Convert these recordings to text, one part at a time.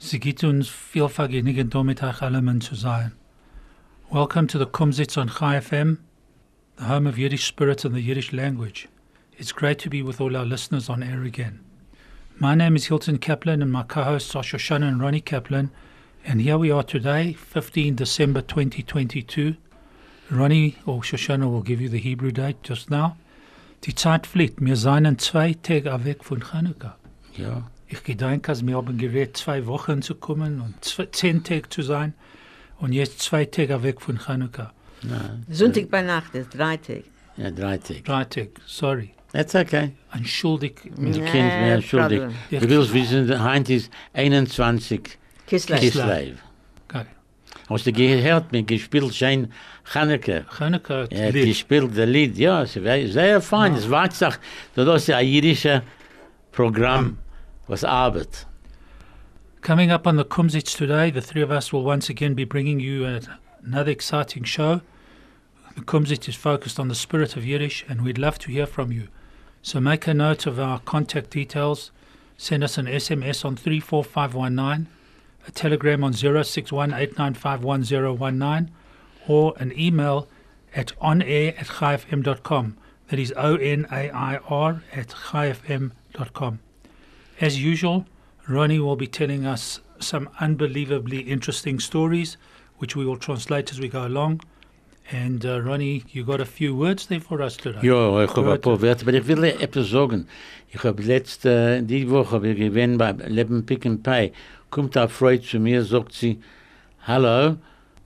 Sie gibt uns zu sein. Welcome to the Kumzits on Chai FM, the home of Yiddish spirit and the Yiddish language. It's great to be with all our listeners on air again. My name is Hilton Kaplan and my co-hosts are Shoshana and Ronnie Kaplan. And here we are today, 15 December 2022. Ronnie or Shoshana will give you the Hebrew date just now. Die Zeit fliegt. Wir seien zwei Tage weg von Chanukka. Ja, Ich gedenke, als wir haben gewählt, zwei Wochen zu kommen und zwei, zehn Tage zu sein. Und jetzt zwei Tage weg von Chanukka. nein. Sonntag bei Nacht ist drei Tage. Ja, drei Tage. Drei Tage, sorry. That's okay. Entschuldig. Du Nee, entschuldigt. Problem. Ja. Du willst wissen, Heint ist 21 Kislev. Kislev. Okay. Hast du gehört, mir gespielt schön Chaneke. Chanukka, Er hat Lied. gespielt das Lied, ja, sehr fein. Es war gesagt, das ist ein jüdisches Programm, was arbeitet. Coming up on the Kumzits today, the three of us will once again be bringing you another exciting show. The Kumzits is focused on the spirit of Yiddish, and we'd love to hear from you. So make a note of our contact details. Send us an SMS on 34519, a telegram on 0618951019, or an email at onair at chaifm.com. That is O N A I R at chaifm.com. As usual, Ronnie will be telling us some unbelievably interesting stories, which we will translate as we go along. And uh, Ronnie, you got a few words there for us today. Ja, ich habe ein paar Wörter, aber ich will etwas sagen. Ich habe letzte, die Woche, ich gewinnt bei Leben Pick and Pay, kommt eine Frau zu mir, sagt sie, Hallo,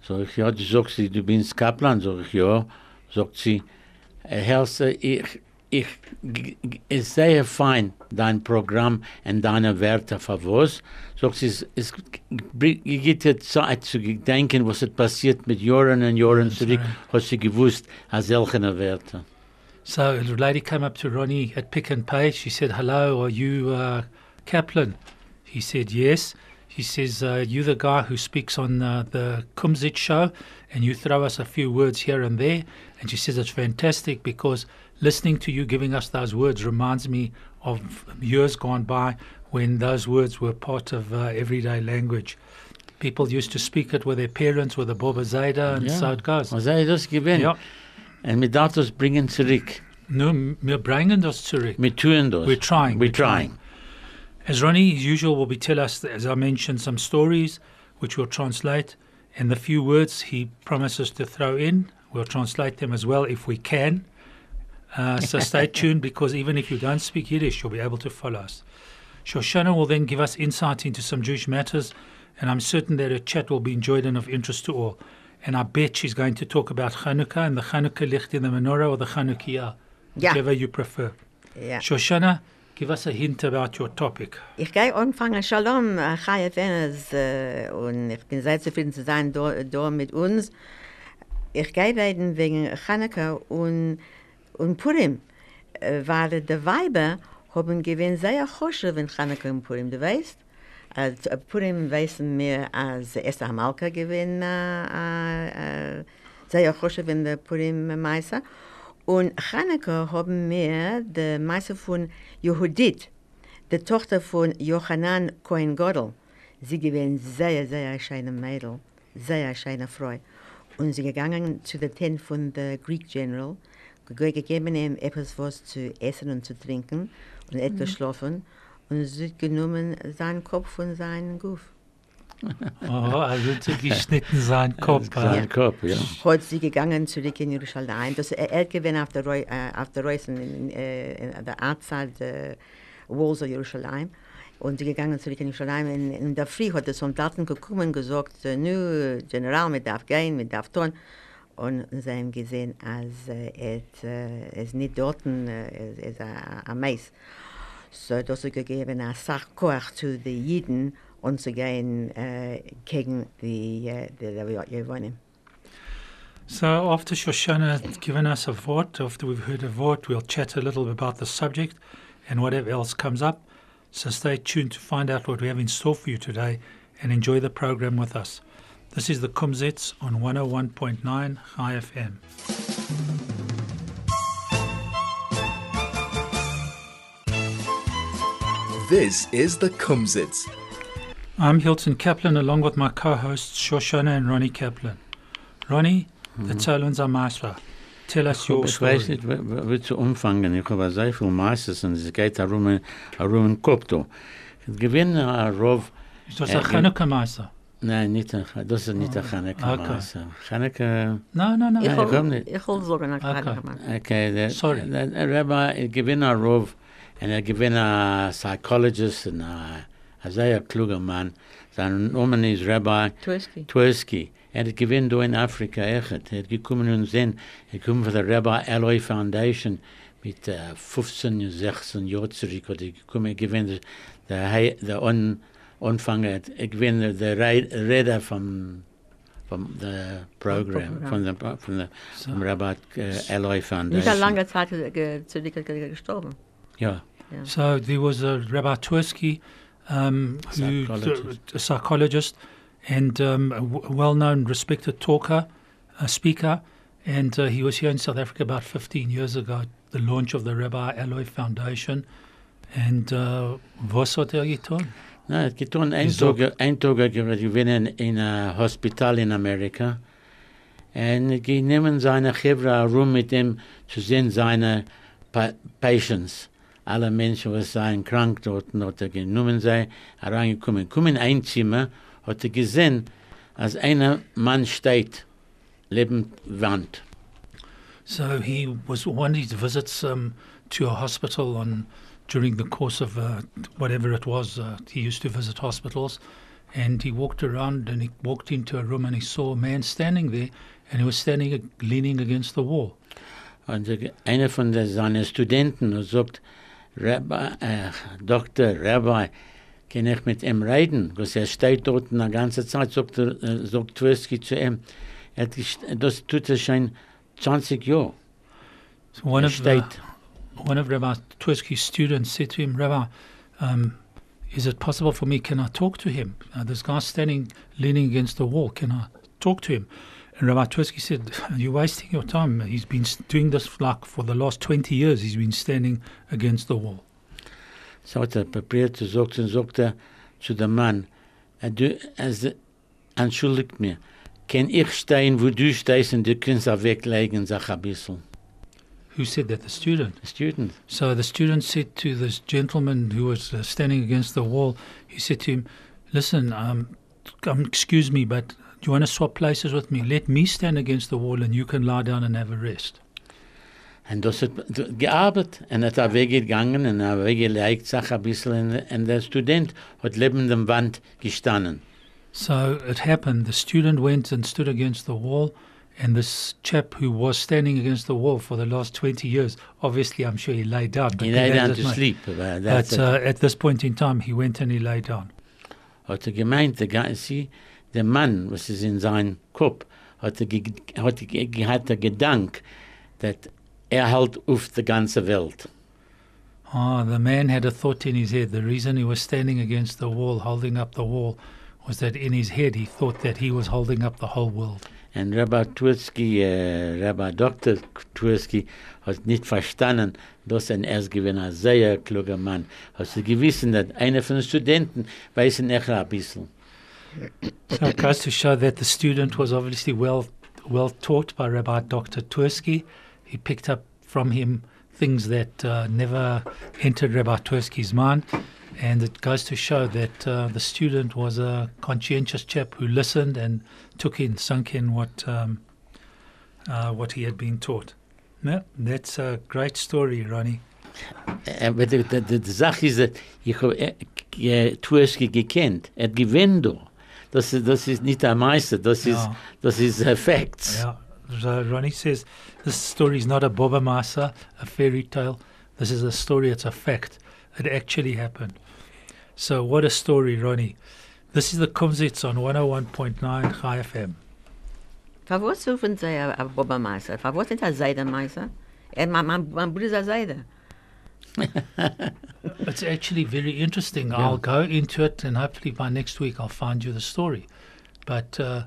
sag ich, ja, die sagt sie, du bist Kaplan, sag ich, ja, sagt sie, Herr, ich, ich, ist sehr fein, dein Programm und deine Werte für was. Sie, es, es gibt dir Zeit zu denken, was ist passiert mit Jahren und Jahren zurück, hast sie gewusst, als solche Werte. So a lady came up to Ronnie at Pick and Pay. She said, "Hello, are you uh, Kaplan?" He said, "Yes." She says, uh, "You the guy who speaks on uh, the Kumzit show, and you throw us a few words here and there." And she says it's fantastic because listening to you giving us those words reminds me of years gone by when those words were part of uh, everyday language. People used to speak it with their parents, with the Baba Zayda, and Ja. so it goes. Was er das gewinnt? Ja. Wir darf das bringen zurück. Nur, wir bringen das zurück. Wir tun das. We're trying. We're trying. As Ronnie, as usual, will be tell us, as I mentioned, some stories which we'll translate, and the few words he promises to throw in, we'll translate them as well if we can. Uh, so stay tuned because even if you don't speak Yiddish, you'll be able to follow us. Shoshana will then give us insight into some Jewish matters, and I'm certain that her chat will be enjoyed and of interest to all. And I bet she's going to talk about Chanukah and the Chanukah licht in the menorah or the Chanukiah, Ja. whichever you prefer. Ja. Shoshana, give us a hint about your topic. Ich gehe anfangen. Shalom, äh, Chai Fenes, äh, und ich bin sehr zufrieden zu sein da, da mit uns. Ich gehe reden wegen Chanukka und, und Purim, äh, weil die Weiber haben gewinnt sehr Chosche wenn Chanukka und Purim, du weißt? Als äh, Purim wissen wir, als Esther Hamalka gewinnt äh, sehr Chosche wenn der Purim Meister. Und Chanukka haben wir die Meister von Yehudit, die Tochter von Johanan Cohen Godel. Sie gewinnt sehr, sehr schöne Mädel, sehr schöne Frau. Und sie gegangen zu der Tent von der Greek General, ge- gegeben ihm etwas was zu essen und zu trinken und er hat geschlafen und sie hat genommen seinen Kopf und seinen Guff. Oh, also zu geschnitten sein Kopf. Sein äh. Kopf, ja. hat sie gegangen zurück in Jerusalem. Das er, er gewinnt auf der, Reu- äh, auf der Reise in, äh, in der outside der Walls of Jerusalem. Und sie gegangen zurück in Jerusalem. In, in der Früh hat der Soldaten gekommen und gesagt, äh, nu, General, mit darf gehen, mit darf tun. Und sie haben gesehen, als äh, äh, nicht dort, ist ein Meis. So, gegeben zu den Jiden äh, gegen die, äh, die, die Jewonen. So after Shoshana has given us a vote, after we've heard a vote, we'll chat a little about the subject and whatever else comes up. So stay tuned to find out what we have in store for you today and enjoy the program with us. This is the Kumzits on 101.9 Chai FM. This is the Kumzits. I'm Hilton Kaplan along with my co-hosts Shoshana and Ronnie Kaplan. Ronnie, mhm. the Talons are Masra. Tell us your Ich weiß story. nicht, wie wie zu umfangen. Ich habe sehr viel Meisters und es geht darum, äh, darum im Kopf. da. Ich gewinne ein äh, Rov, Is das Äh, a Chanukah Meister? nein, nicht ein, das ist nicht ein Chaneke okay. Meister. Chaneke, No, no, no. Ich ich will, komm nicht. ich will sagen, Okay. okay, der, Sorry. der, der Rabbi, ich gewinne ein Rov und er gewinne ein Psychologist und ein, ein sehr kluger Mann. Sein Name ist Rabbi Twerski. Twerski. Er hat gewinnt da in Afrika echt. Er hat gekommen und sehen, er kommt von der Rabbi Eloy Foundation mit äh, 15, 16 Jahren zurück. Hat er gekommen, er gewinnt der, Hei- der On, Anfänger, er gewinnt der Rei- Redder vom, vom der Program, Programm. von der, von der, So, vom Rabbi äh, Eloy Nicht eine Foundation. lange Zeit ge- ge- zu dir ge- gestorben. Ja, so there was a Rabbi Twerski, um, who, a psychologist and um, a w- well-known, respected talker, a speaker, and uh, he was here in South Africa about 15 years ago, the launch of the Rabbi Eloy Foundation. And uh, was hat er getan? Na, het getan ein Wieso? Tag, ein Tag gewinnen in ein Hospital in Amerika. Und die nehmen seine Chevra herum mit ihm zu sehen seine pa Patients. Alle Menschen, die seien krank dort, hat er genommen sei, hereingekommen. Kommen in ein Zimmer, hat er gesehen, als einer Mann steht, neben Wand. So he was one of his visits um, to a hospital on during the course of uh, whatever it was. Uh, he used to visit hospitals, and he walked around and he walked into a room and he saw a man standing there, and he was standing leaning against the wall. Und er- einer von der, seinen Studenten sagt, Rabbi, äh, Doktor, Rabbi, kann ich mit ihm reden? Weil er steht dort eine ganze Zeit, sagt, er, äh, sagt Twerski zu ihm. Er das tut er schon 20 Jahre. So one er steht, one of Rabbi Twerski's students said to him, Rabbi, um, is it possible for me? Can I talk to him? Uh, this guy's standing leaning against the wall. Can I talk to him? And Rabbi Twerski said, You're wasting your time. He's been doing this like for the last 20 years. He's been standing against the wall. so hat er probiert zu sagen, und sagt er zu dem Mann, du, also, entschuldigt mir, kann ich stehen, wo du stehst und du kannst auch weglegen, sag ein bisschen. Who said that? The student. The student. So the student said to this gentleman who was uh, standing against the wall, he said to him, Listen, um, um, excuse me, but do you want to swap places with me? Let me stand against the wall and you can lie down and have a rest. Und das hat gearbeitet und er weggegangen und er weggelegt, sag ein bisschen, und der Student hat neben der Wand gestanden. So it happened. The student went and stood against the wall, and this chap who was standing against the wall for the last 20 years, obviously, I'm sure he lay down. But, He lay down to sleep. that's but uh, at this point in time, he went and he lay down. hat er gemeint, der, sie, der Mann, was ist in seinem Kopf, hat er, hat hat er Gedank, dass er halt auf die ganze Welt. Ah, the man had a thought in his head. The reason he was standing against the wall, holding up the wall, was that in his head he thought that he was holding up the whole world. Und Rabbi Twerski, äh, Rabbi Dr. Twerski, hat nicht verstanden, dass ein erst gewesen ein sehr kluger Mann. Hat sie gewissen, dass einer von den Studenten weiß echt ein bisschen. So it goes to show that the student was obviously well well taught by Rabbi Dr. Twerski. He picked up from him things that uh, never entered Rabbi Twerski's mind. And it goes to show that uh, the student was a conscientious chap who listened and took in, sunk in what um, uh, what he had been taught. No, that's a great story, Ronnie. Aber die, die, die, die Sache ist, dass ich habe äh, Twerski gekannt. Er gewinnt da. Das, das ist nicht Meister, das ist, Ja. das ist äh, Facts. Yeah. So Ronnie says this story is not a Boba a fairy tale. This is a story, it's a fact. It actually happened. So what a story, Ronnie. This is the Kumzits on 101.9 Chai FM. Was suchen Sie ein Bobermeister? Für was mein, Bruder ist. It's actually very interesting. I'll go into it, and hopefully by next week I'll find you the story. But uh,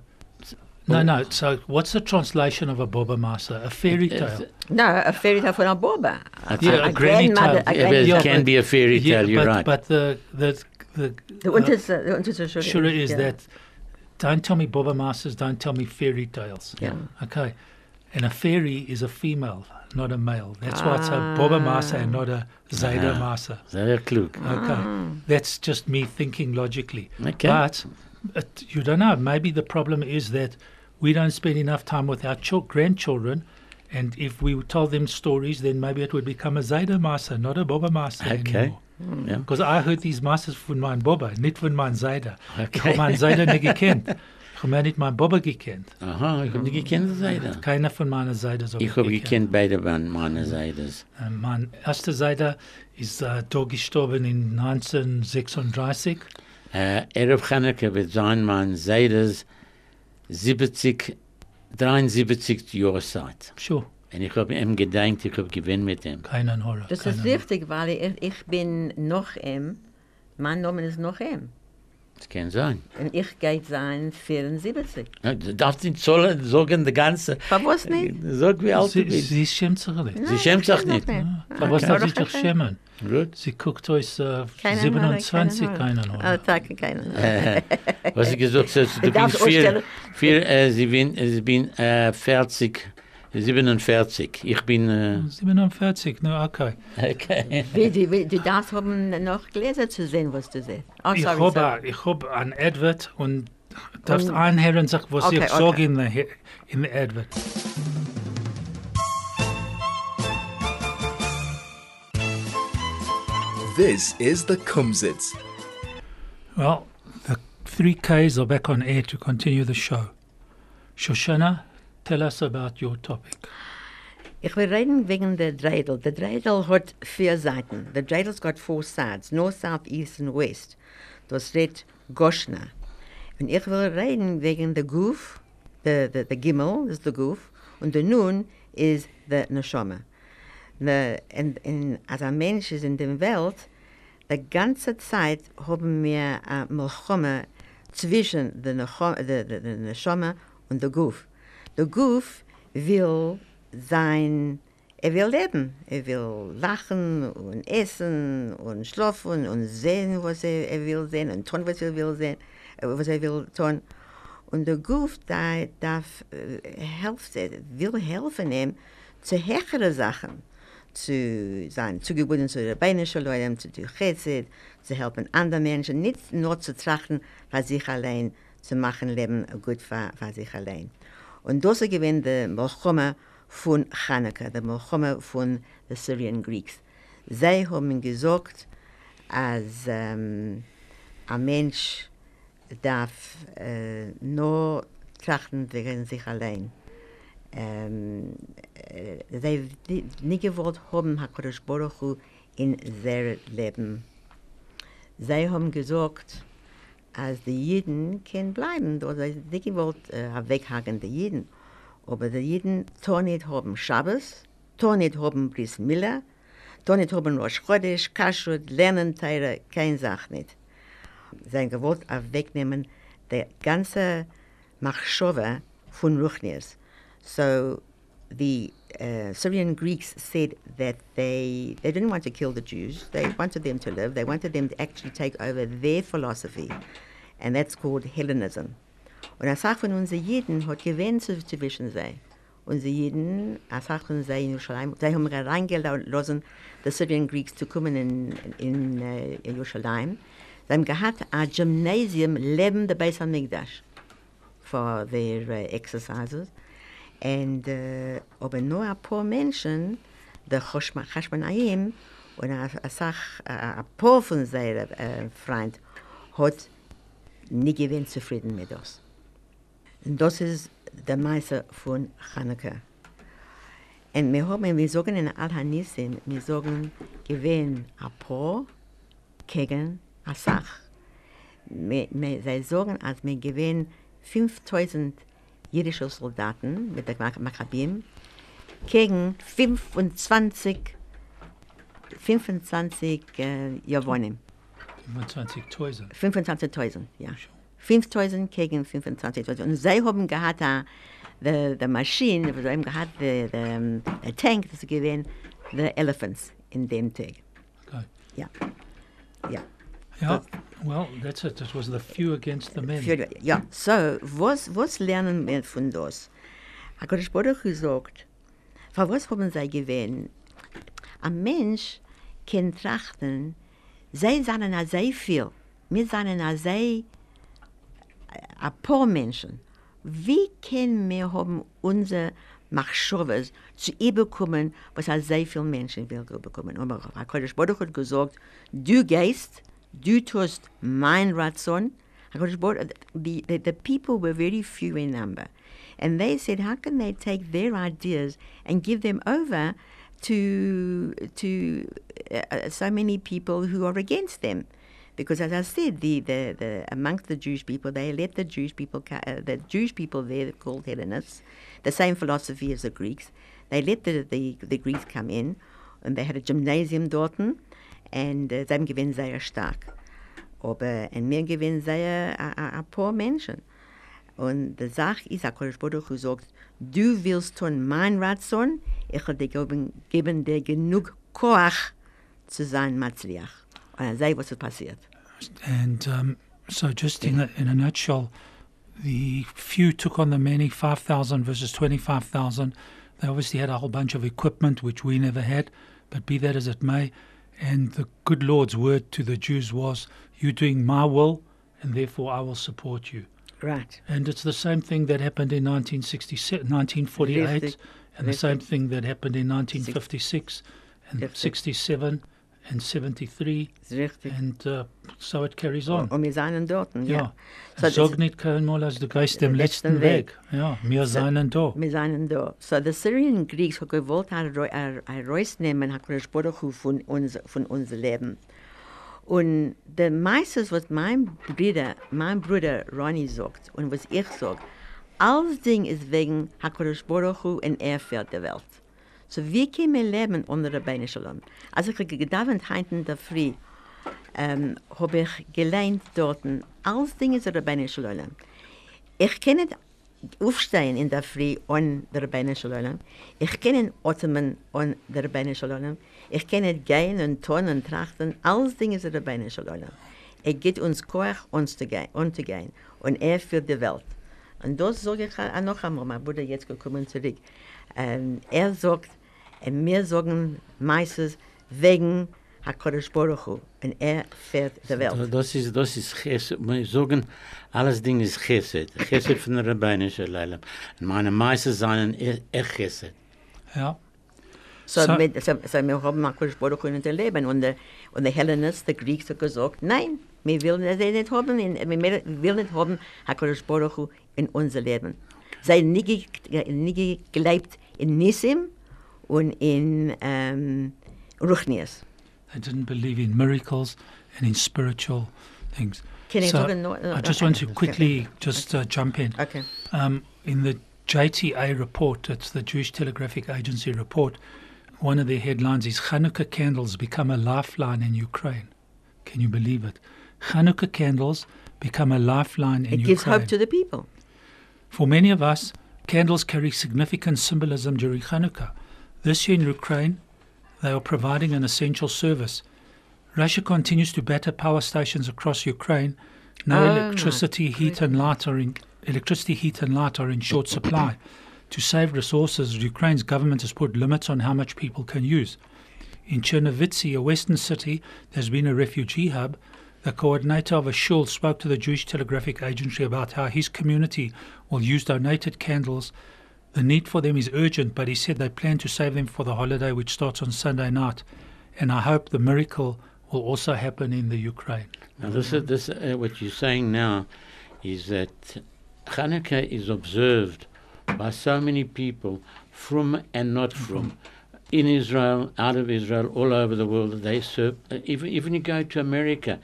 no, no. So, what's the translation of a Boba Master? A fairy tale. No, a fairy tale for a Boba. Yeah, a granny tale. a Yeah, but it can but- be a fairy Yeah, tale, you're but, right. but the the the, The uh, Unterste, the Unterste Schule. sure is yeah. that don't tell me Boba Masters, don't tell me fairy tales. Yeah. Okay. And a fairy is a female, not a male. That's why it's a Boba Master and not a Zayda Ah. Master. Sehr klug. Okay. That's just me thinking logically. Okay. But it, you don't know. Maybe the problem is that we don't spend enough time with our chil- grandchildren. And if we told them stories, then maybe it would become a Zayda Master, not a Boba Master. Okay. Ja. Because hmm, I heard these masters von mein Boba, nicht von mein Zayda. Ich Okay. habe mein Zayda nicht gekannt. Ich habe nicht mein Boba gekannt. Aha, ich habe nicht gekannt, Seite. Keiner von meiner Seite so Ich habe gekannt beide von meiner Seite. Äh, uh, Mein erster Seite ist äh, uh, da gestorben in 1936. Äh, uh, Erev Chanukah wird sein, mein Seides 70, 73 Jahre Zeit. Sure, Und ich habe ihm gedenkt, ich habe gewinn mit ihm. keinen Horror. Das keinen ist richtig, weil ich, ich bin noch ihm. Mein Name ist noch ihm. Das kann sein. Und ich gehe sein 74. Ja, Du darfst nicht sollen, sagen die ganze... Für was nicht? Sag, wie alt du Sie, bist. sie schämt sich nicht. Sie schämt sich nicht. Aber was darf sich doch schämen? Gut. Sie guckt euch äh, Keinen 27, Horror, keinen Horror. Horror. Tag, keinen. Äh, was ich gesagt habe, du bist vier, ausstellen. vier äh, sie bin, äh, sie bin äh, 40, 47. Ich bin... Äh, 47, no, okay. okay. Wie, du, wie, du darfst haben noch Gläser zu sehen, was du siehst. Oh, Ich habe ich hab ein Advert und darfst Und- einhören, sag, was Okay, ich sage okay. in der in der Advert. This is the Kumsitz. Well, the three Ks are back on air to continue the show. Shoshana, tell us about your topic. Ich will reden wegen der Dreidel. Der Dreidel hat vier Seiten. Der Dreidel's got four sides, north, south, east and west. Das redt Goshna. Und ich will reden wegen der Guf, der, der, der Gimel ist der Guf, und der Nun ist der Neshama. Ne, und, und als ein Mensch ist in der Welt, die ganze Zeit haben wir eine Milchome zwischen der Neshama und der Guf. Der Guf will sein, er will leben. Er will lachen und essen und schlafen und sehen, was er, er will sehen und tun, was er will sehen, äh, was er will tun. Und der Guf da, darf, äh, helft, will helfen ihm zu höheren Sachen zu sein, zu der Beinische Leute, zu tun Chesed, zu helfen anderen Menschen, nicht nur zu trachten, für sich allein zu machen, Leben gut für, für sich allein. Und das ist gewesen der Melchome von Chanukah, der Melchome von den Syrian Greeks. Sie haben gesagt, als ähm, ein Mensch darf äh, nur trachten wegen sich allein. ähm, äh, sie di- nicht gewollt haben, HaKadosh Baruch Hu in sein Leben. Sie haben gesagt, als die Jiden können bleiben, sie nicht gewollt äh, weghaken die Jiden. Aber die Jiden tun nicht haben Schabbos, tun nicht haben Bris Miller, tun nicht haben Rosh Chodesh, Kashrut, Lernen, Teire, keine Sache nicht. Haben gewollt wegnehmen die ganze Machshove von Ruchniers. So the uh, Syrian Greeks said that they, they didn't want to kill the Jews. They wanted them to live. They wanted them to actually take over their philosophy. And that's called Hellenism. Und eine Sache von unseren hat gewähnt zu- zwischen. Unsere eine Sache von in Jerusalem, sie haben reingelassen, Syrian Greeks zu kommen in, in, äh, in Jerusalem. Sie haben gehabt ein Gymnasium neben der Beis HaMikdash for their uh, exercises. And uh, aber nur ein paar Menschen, der Choshma- Chashmonaim und a, a, Sach, a, a paar von seinen äh, Freunden, hat nicht gewinn zufrieden mit das. Und das ist der Meister von Chanukah. Und wir haben, wir sagen in Al-Hanissim, wir sagen, gewinn ein paar gegen a Sach. me, sie sagen, als wir gewinnen 5000 jüdische Soldaten mit der Mak- Makkabim gegen 25, 25 äh, Javonim. 25.000. 25.000, ja. 5.000 gegen 25.000. Und sie haben gehabt, uh, the, the machine, sie haben gehabt, the, the, um, the tank, das gewesen, the elephants in dem Tag. Okay. Ja. Ja. Yeah. Well, that's it. It was the few against the men. Für, ja, so, was, was lernen wir von das? HaKadosh Baruch Hu sagt, für was haben sie gewählt? Ein Mensch kann trachten, sie sind a sehr viel, wir sind a sehr, ein paar Menschen. Wie können wir haben unsere Machschowes zu überkommen, was a sehr viele Menschen will bekommen? Aber HaKadosh Baruch Hu hat gesagt, du gehst, du tust mein Ratson. The, the, the people were very few in number. And they said, how can they take their ideas and give them over to, to uh, so many people who are against them? Because as I said, the, the, the, amongst the Jewish people, they let the Jewish people, uh, the Jewish people there called Hellenists, the same philosophy as the Greeks, they let the, the, the Greeks come in, and they had a gymnasium dort, and uh, sie gewinnt sehr stark. Aber in mir gewinnen sehr ein paar Menschen. Und die Sache ist, HaKadosh Baruch Hu sagt, du willst tun mein Ratson, ich dir geben, geben dir genug Koach zu sein Matzliach. Und dann sei, was ist passiert. And um, so, just in a, in a nutshell, the few took on the many, 5,000 versus 25,000. They obviously had a whole bunch of equipment, which we never had, but be that as it may. And the good Lord's word to the Jews was, You're doing my will, and therefore I will support you. Right. And it's the same thing that happened in 1967, 1948, Richtig. and the same thing that happened in 1956, and Richtig. 67, and 73, Das ist richtig. and uh, so it carries on. Und wir seien dort, ja. Ja. So, ist- nicht keinmal, als du gehst dem letzten Weg. Ja, wir seien da. Wir seien da. So, the Syrian Greeks haben gewollt, ein Reus nehmen, HaKadosh Baruch Hu von, uns, von unser Leben. Und der meistens, was mein Bruder, mein Bruder Ronnie sagt und was ich sage, alles Ding ist wegen Baruch Hu und er fährt der Welt. So, wie können wir leben der Beine Shalom? Als ich gedauert heute in der Früh, ähm, habe ich gelernt dort, alles Dinge der Beine Shalom. Ich kann nicht aufstehen in der Früh an der Beine Shalom. Ich kann nicht atmen an der Beine Shalom. Ich kann nicht gehen und tun und trachten. Alles Dinge der Beine Shalom. Er gibt uns Koach, uns zu gehen, umzugehen. Und er führt die Welt. Und das sage ich noch einmal, mein Bruder jetzt gekommen zurück. Ähm, er sagt, und wir sagen meistens wegen HaKadosh Baruch Hu. Und er führt die Welt. Das ist, das ist Chesed. Wir sagen, alles Ding ist Chesed. Chesed von der Rabbeinischen Leilam. Und meine Meister seien echt Chesed. Ja. So, So- mit, so, so wir haben HaKadosh Baruch Hu in unser Leben. Und die, und die Hellenists, die Greeks, haben gesagt, nein, wir wollen das nicht haben, in, wir wollen nicht haben HaKadosh Baruch Hu in unser Leben. Sie haben nie, ge- nie geglaubt in Nisim und in ähm, Ruchnias. They didn't believe in miracles and in spiritual things. Can I so talk no- no, I just okay. want to quickly just uh, jump in. Okay. Um, in the JTA report, it's the Jewish Telegraphic Agency report, one of the headlines is Hanukkah candles become a lifeline in Ukraine. Can you believe it? Hanukkah candles become a lifeline in Ukraine. It Ukraine. gives hope to the people. For many of us, candles carry significant symbolism during Hanukkah. This year in Ukraine, they are providing an essential service. Russia continues to batter power stations across Ukraine. No Oh, electricity, heat, and light are in electricity, heat, and light are in short supply. To save resources, Ukraine's government has put limits on how much people can use. In Chernivtsi, a western city there's been a refugee hub, the coordinator of a shul spoke to the Jewish Telegraphic Agency about how his community will use donated candles. The need for them is urgent, but he said they plan to save them for the holiday, which starts on Sunday night. And I hope the miracle will also happen in the Ukraine. Now, this is this uh, what you're saying now is that Hanukkah is observed by so many people from and not from. In Israel, out of Israel, all over the world, they serve. Uh, even even you go to America,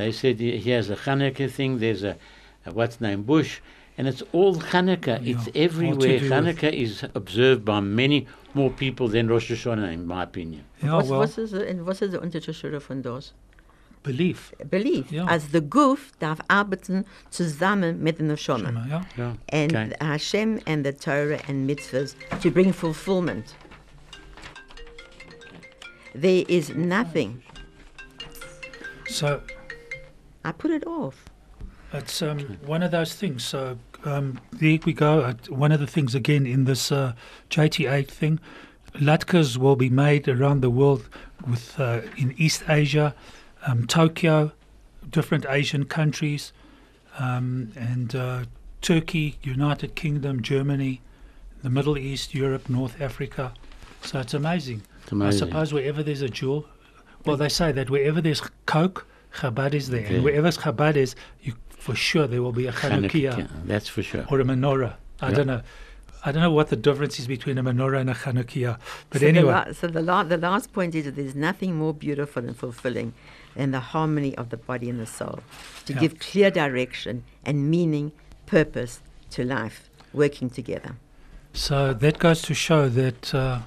They said he he has a Hanukkah thing. There's a, a what's name Bush, and it's all Hanukkah. Yeah, it's everywhere. Hanukkah is observed by many more people than Rosh Hashanah, in my opinion. Yeah, was, well, was, is, en was ist der Unterschied von das? belief. Belief. Ja. Als der Guf darf arbeiten zusammen mit der Neshama. Yeah. Yeah. And Okay. Hashem and the Torah and mitzvahs to bring fulfillment. There is nothing. So I put it off. It's um, one of those things. So um, there we go. Uh, one of the things again in this uh, JTA thing, latkes will be made around the world with uh, in East Asia, um, Tokyo, different Asian countries, um, and uh, Turkey, United Kingdom, Germany, the Middle East, Europe, North Africa. So it's amazing. It's amazing. I suppose wherever there's a jewel, well, they say that wherever there's Coke, Chabad is there. Okay. And wherever Chabad is, you, for sure there will be a Chanukiah Hanukkah, that's for sure. or a menorah. I Yeah. don't know. I don't know what the difference is between a menorah and a Chanukiah. But so anyway, the, la- so the, la- the last point is that there's nothing more beautiful and fulfilling than the harmony of the body and the soul. To Yeah. give clear direction and meaning, purpose to life, working together. so that goes to show that uh,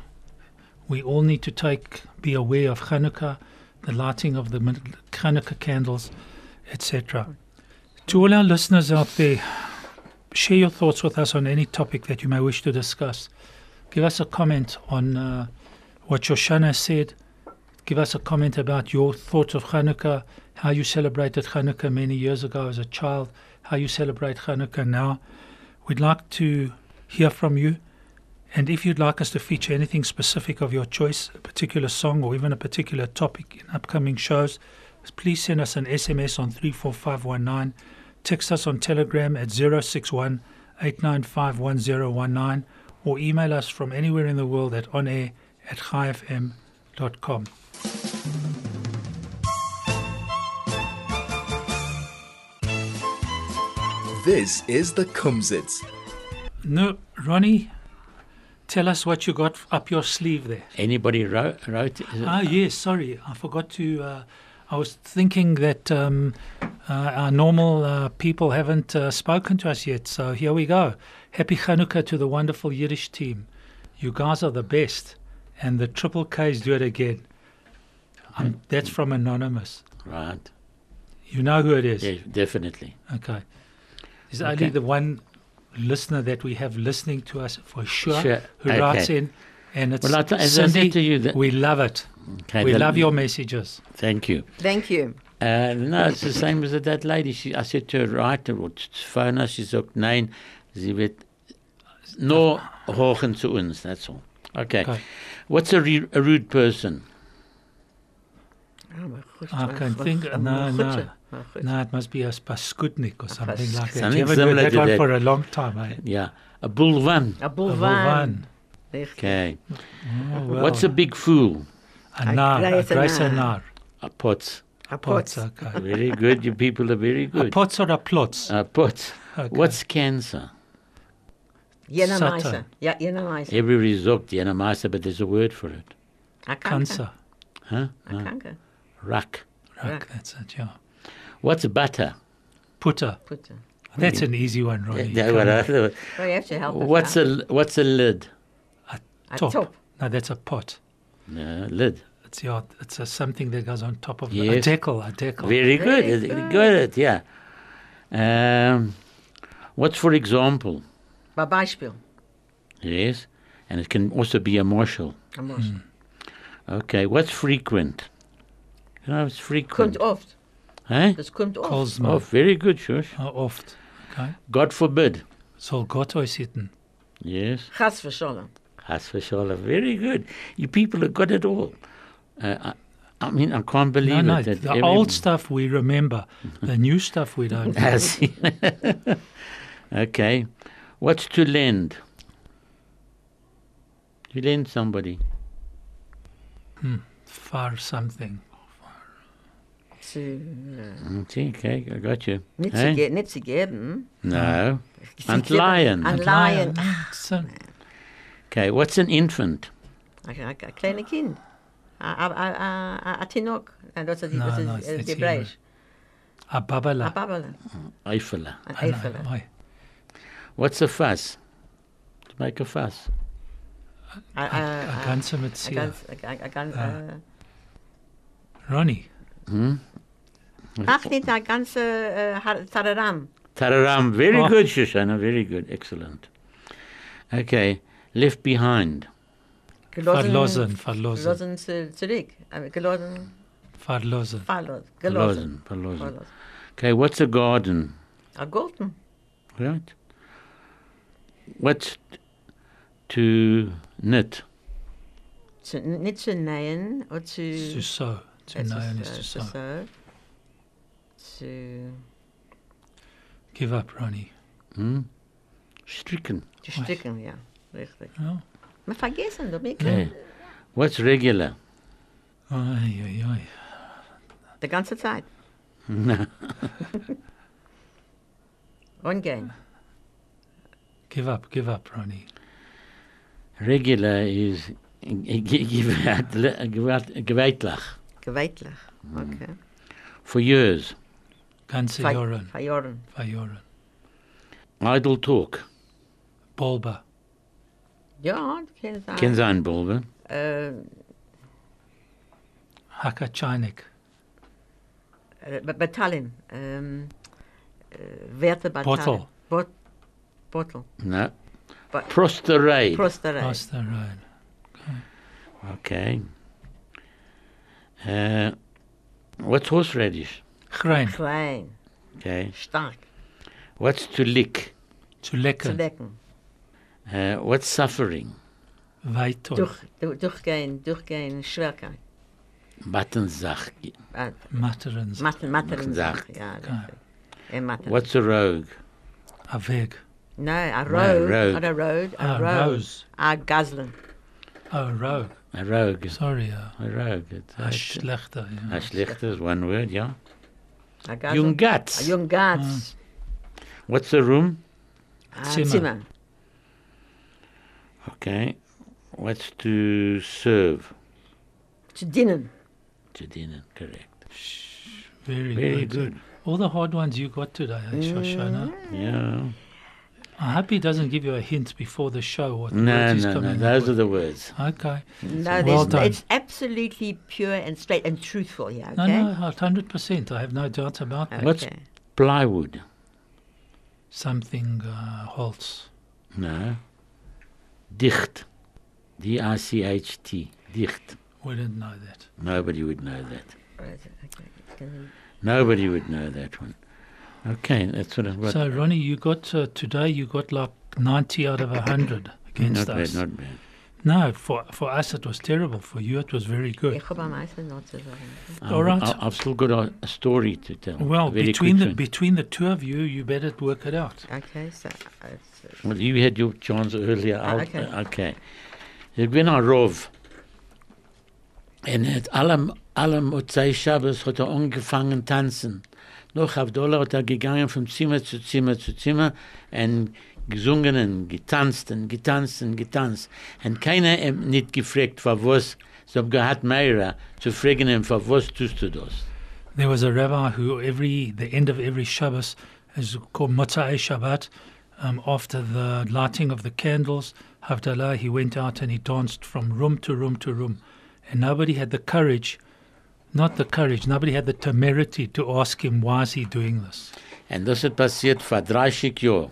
we all need to take, be aware of Hanukkah, the lighting of the Hanukkah candles, etc. To all our listeners out there, share your thoughts with us on any topic that you may wish to discuss. Give us a comment on uh, what Shoshana said. Give us a comment about your thoughts of Hanukkah, how you celebrated Hanukkah many years ago as a child, how you celebrate Hanukkah now. We'd like to hear from you. And if you'd like us to feature anything specific of your choice, a particular song or even a particular topic in upcoming shows, please send us an SMS on 34519, text us on Telegram at 061 895 or email us from anywhere in the world at onair at chaifm.com. This is the Kumzits. No, Ronnie, tell us what you got up your sleeve there. Anybody wrote? wrote Ah, yes, sorry, I forgot to. Uh, I was thinking that um, uh, our normal uh, people haven't uh, spoken to us yet, so here we go. Happy Chanukah to the wonderful Yiddish team. You guys are the best, and the Triple Ks do it again. Um, that's from Anonymous. right. You know who it is. Yeah, definitely. Okay. There's Okay. only the one listener that we have listening to us for sure, Sure, who okay. writes in, and it's Well, I t- as I said Cindy. to you that- we love it. Okay, we the- love your messages. Thank you. Thank you. Uh, no, it's the same as the that lady. She, I said to her, write or t- phone her. She said, nein, sie wird nur hochen zu uns. That's all. Okay. Okay. What's a, re- a rude person? My gosh, I can't think. No, no, gosh, my gosh. no. It must be a Paskudnik or something like that. Something you haven't similar heard that one that. for a long time, eh? Yeah. A bulvan. A A bulvan. Okay. Oh, well. What's a big fool? a nar? A Grace a grace a nar. nar. A potz. A Pots, pot. okay. Very good. You people are very A good. pots or a plots? A potz. Okay. What's cancer? Jena Satan. Meiser. Ja, jena Meiser. Everybody sagt Jena but there's a word for it. A Cancer. Huh? A No. kanker. Rak. Right, that's it, yeah. What's butter? Putter. Putte. That's an easy one, Ronnie. Yeah, Come what on. Oh, you have to help us what's out. a what's a lid? A top. top. No, that's a pot. No, lid. It's yeah, it's a, something that goes on top of the- Yes. a decal. A decal. Very good. Very Very good. good. Yeah. Um, what's for example? Bei Beispiel. Yes, and it can also be a marshal. A Mosch. Okay. What's frequent? You know, it's frequent. Kommt oft. Huh? Das kommt oft. Kolsma. Oh, very good, Shush. Uh, oft. Okay. God forbid. Soll Gott euch sitten. Yes. Chas v'sholem. Has v'shalom. Very good. You people have got it all. Uh, I, I mean, I can't believe No, no, it. that the old stuff we remember. the new stuff we don't. Has okay. What's to lend? You lend somebody. Far something. Zu, Mm, see, okay, I got you. nicht, Hey? zu ge nicht. No. Sie And geben- lion. An And Lion. lion. Okay, what's an infant? Ein ein kleines Kind. Ein Tinok. Nein, Das ist No, das no, ist it's- it's Hebräisch. A babala. A babbler. Eifele. An I know, eifele. aye. What's a fuss? To make a fuss. A, a, A a, ganze a Metzia. ganz, a, a, a ganz, Ah. äh, Ronnie, Hmm? Ach, nicht a ganze äh, Tararam. Tararam. Very Oh. good, Shoshana. Very good. Excellent. Okay. Left behind. verlosen, verlosen, Gelosen zu, zurück. Uh, Gelosen, verlosen. verlosen. Verlosen. Verlosen. Verlosen. Okay. What's a garden? A garden. Right. What's to knit? Zu, nicht zu nähen, oder zu... To sew. To äh, know and äh, is to sew. Sew. Zu, Give up, Ronnie. Hmm? Stricken. zu stricken, ja. Richtig. Oh. Wir vergessen, doch nicht. Okay. What's regular? Ay, ay, ay. Die ganze Zeit. Ungehen. Give up, give up, Ronnie. Regular is geweitlich. Geweitlich. Okay. For years. Ganze Ver- Jahren, Verjahren. verjahren. Idle talk. Bulba. Ja, das kann sein. Ken sein, Bulbe. Äh, Haka Chainik. Eh, äh, Be- Betalin. Ähm, um, äh, eh, Werte Betalin. Bottle. Bot Bottle. No. But- Prosterade. Prosterei. Across the road. Okay. Uh, what's horseradish? Grein. Klein. Okay. Stark. What's to lick? Zu Zu lecken. lecken. Uh, what's suffering? Weiter. Durch, du- durchgehen, durchgehen, Schwerkeit. Battenzach. Äh, Matterens. Matten, Matten, ja. Okay. richtig. Matten. What's a rogue? A Weg. Nein, a No, road. road. Not a road. A Ah, road. Rose. A Gazlen. Oh, rogue. A rogue. Sorry, uh, A rogue. It's a a, schlechter. a Yeah. schlechter is one word, yeah. A Gazlen. Young A guts. Ah, jung Gatz. Ah. What's the room? Ah, A Zimmer. Zimmer. Okay. What's to serve? Zu dienen. To dinner, correct. Very, Very good. good. All the hard ones you got today, eh, Shoshana. Yeah. I hope he doesn't give you a hint before the show what No, words he's no, no. coming Those up are the words. Okay. No, Well done. it's absolutely pure and straight and truthful here, okay? No, no, hundred percent. I have no doubt about that. What's- Plywood. Something uh, Holtz. No. Dicht. D-I-C-H-T. Dicht. Wouldn't know that. Nobody would know that. Right, okay. Nobody would know that one. Okay, that's what I what, So, Ronnie, you got uh, today. You got like ninety out of hundred against not us. bad, not bad. No, for for us it was terrible. For you it was very good. Ich habe am meisten noch zu sagen. All right. I, I've still got a, a story to tell. Well, between the one. between the two of you, you better work it out. Okay, so it's, Well, you had your chance earlier. Ah, okay. uh, okay. Ik ben een rov. En het alle, alle Motzei Shabbos hat er angefangen tanzen. Noch auf Dollar hat er gegangen von Zimmer zu Zimmer zu Zimmer und gesungen und getanzt und getanzt und getanzt. Und keiner hat nicht gefragt, was. Meira zu fragen, ihm, für was tust du das? There was a rabbi who every the end of every Shabbos is called Motzai Shabbat. Um, after the lighting of the candles, Havdalah, he went out and he danced from room to room to room, and nobody had the courage, not the courage, nobody had the temerity to ask him why is he doing this. Und das hat passiert vor 30 Jahren.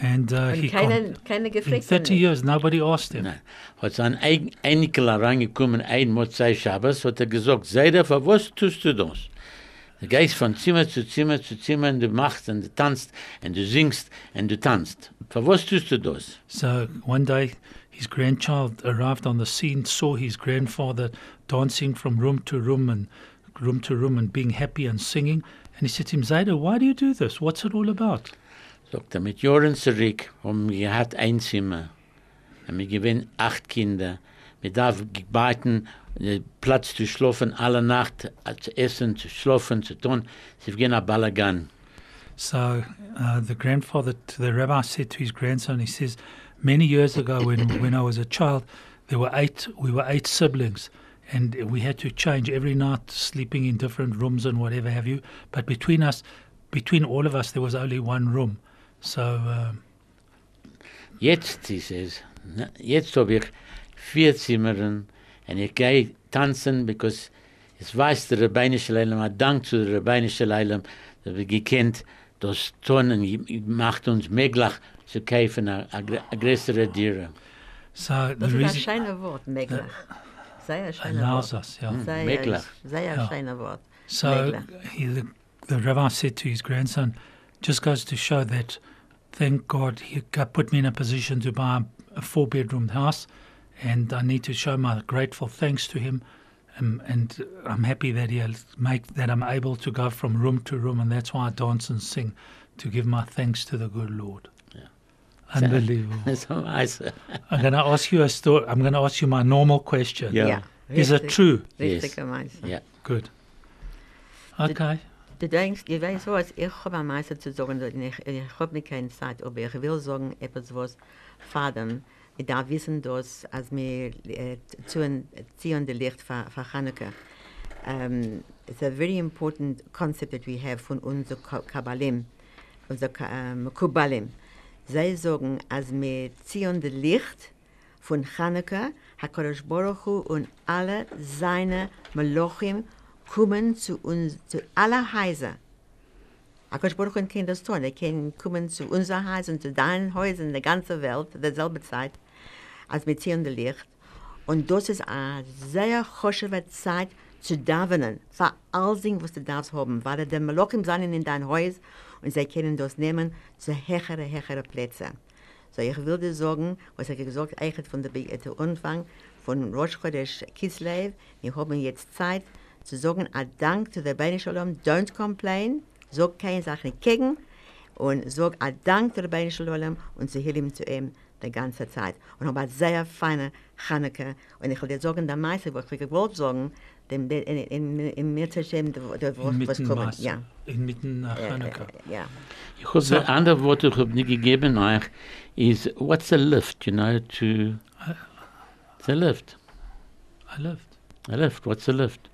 And uh, he Und keine, keine in 30 years nobody asked him. Nein. Hat sein ein Enkel reingekommen, ein Motzei Shabbos, hat er gesagt, Seide, für was tust du das? Du gehst von Zimmer zu Zimmer zu Zimmer und du machst und du tanzt und du singst und du tanzt. Für was tust du das? So one day, his grandchild arrived on the scene, saw his grandfather dancing from room to room and room to room and being happy and singing. And he said to him, Zayda, why do you do this? What's it all about? Sagt er, mit Jahren zurück haben wir gehabt ein Zimmer. Und wir gewinnen acht Kinder. Wir darf gebeten, äh, Platz zu schlafen, alle Nacht, äh, zu essen, zu schlafen, zu tun. Sie gehen ein Balagan. So uh, the grandfather, the rabbi said to his grandson, he says, many years ago when, when I was a child, there were eight, we were eight siblings. and we had to change every night, sleeping in different rooms and whatever have you. But between us, between all of us, there was only one room. So um, Jetzt, sie says, jetzt habe ich vier Zimmern und ich gehe tanzen, because es weiß der Rabbinische Leilam, hat Dank zu der Rabbinische Leilam, dass wir gekannt, das Tonnen macht uns möglich zu kaufen a, a, größere Tiere. so the Das ist ein reason schönes Wort, Meglach. Sehr schönes allows Wort. us, yeah. Sehr, Meglach. sehr Ja. schönes Wort. So he, the, the rabbi said to his grandson, just goes to show that, thank God, he got, put me in a position to buy a four bedroom house, and I need to show my grateful thanks to him. Um, and I'm happy that he make that I'm able to go from room to room, and that's why I dance and sing to give my thanks to the good Lord. Yeah. Unbelievable. so nice. I'm going to ask you a story. I'm going to ask you my normal question. Yeah. Ja. Is it true? Richtig Yes. Meister. Ja. Good. Okay. Du denkst, ich weiß was, ich habe am meisten zu sagen, und ich, ich habe mir keine Zeit, aber ich will sagen etwas, was Vater, ich darf wissen, dass, als wir äh, ziehen, ziehen das Licht für, für Hanukkah, um, it's a very important concept that we have von unser Ka- Kabbalim, unser Ka- ähm, Kubalim. Sie sagen, als wir ziehen das Licht von Hanukkah, HaKadosh Baruch Hu und alle seine Melochim kommen zu uns, zu aller Häuser. HaKadosh Baruch Hu kann das tun. Er kann kommen zu unser Haus und zu deinen Häusern in der ganzen Welt, derselbe Zeit, als wir ziehen das Licht. Und das ist eine sehr choschewe Zeit zu davenen, für all Dinge, was du darfst haben, weil die Melochim sind in dein Haus und sie können das nehmen zu höhere, höhere Plätze. So, ich will dir sagen, was ich gesagt eigentlich von der, Be- äh, der Anfang von Rosh Chodesh Kislev, wir haben jetzt Zeit zu sagen, a Dank zu der Beine Shalom, don't complain, sag keine Sache gegen. Und sag a Dank zu der Beine Shalom und zu Hilim zu ihm die ganze Zeit. Und habe eine sehr feine Chanukah. Und ich will dir sagen, der Meister, was ich gewollt sagen, dem, in, in, in, in mir zu schämen, der, der, was Inmitten kommt. Maß- Ja, Inmitten nach Hanukkah. ja. Ich habe So- so. andere Worte ich hab nicht gegeben euch, is what's a lift, you know, to... It's a lift. I lived. A lift, what's a lift?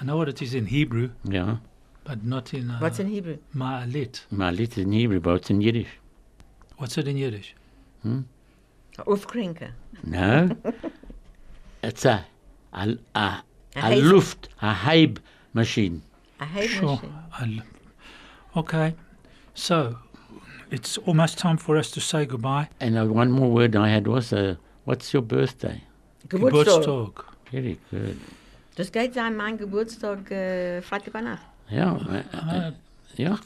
I know what it is in Hebrew, Yeah. but not in uh, What's in Hebrew? Ma'alit. Malit in Hebrew, but it's in Yiddish. What's it in Yiddish? Aufkrinken. No. it's a, a, a, A a luft, a hybe machine. A hay Sure. machine. Okay. So, it's almost time for us to say goodbye. And uh, one more word I had was, uh, what's your birthday? Geburtstag. Geburtstag. Very good. Das geht sein, mein Geburtstag äh, Freitag bei Ja, ja,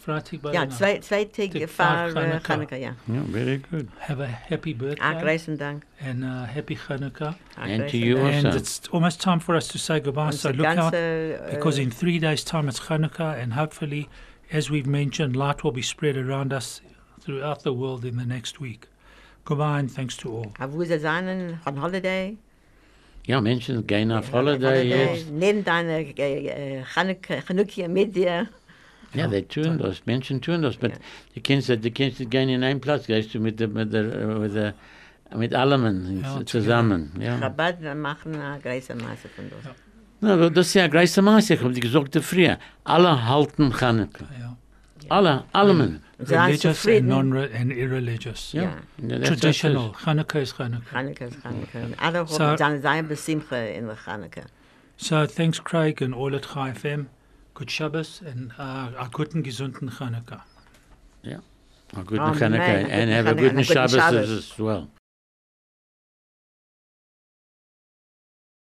Ja, zwei, zwei Tage Tag vor vor äh, Chanukah. Chanukah, ja. ja, very good. Have a happy Ah, birthday großen Dank. and uh, happy Hanukkah. Ah, And to you Dank. And Also. it's almost time for us to say goodbye. Und so look out, ganze, äh, because in three days' time it's Hanukkah, and hopefully, as we've mentioned, light will be spread around us throughout the world in the next week. Goodbye and thanks to all. wo sie sein, on Holiday. Ja, Menschen gehen auf Holiday deine äh, äh, Chanukah Chanukah mit dir. Ja, they tun das, Menschen tun das, Ja. du kennst, du nicht gehen in einen Platz, gehst du mit der, mit der, mit der, mit allem Ja, zusammen, ja. Chabad machen eine große Masse von das. Na, aber das ist ja große Maße, ich habe gesagt früher, alle halten Chanukah, Yeah. alle, sind Religious and, non and irreligious. Ja, Ja. ja ist Traditional. Hanukkah is Hanukkah. Chanukah ist Chanukah. Und alle So- haben seine seine Besimche in der Chanukah. So thanks, Craig, and all at Chai FM. Good Shabbos and uh, a guten, gesunden Hanukkah. A guten Amen. Chanukah, and have a Chanukah and a good good Shabbos Shabbos. as well.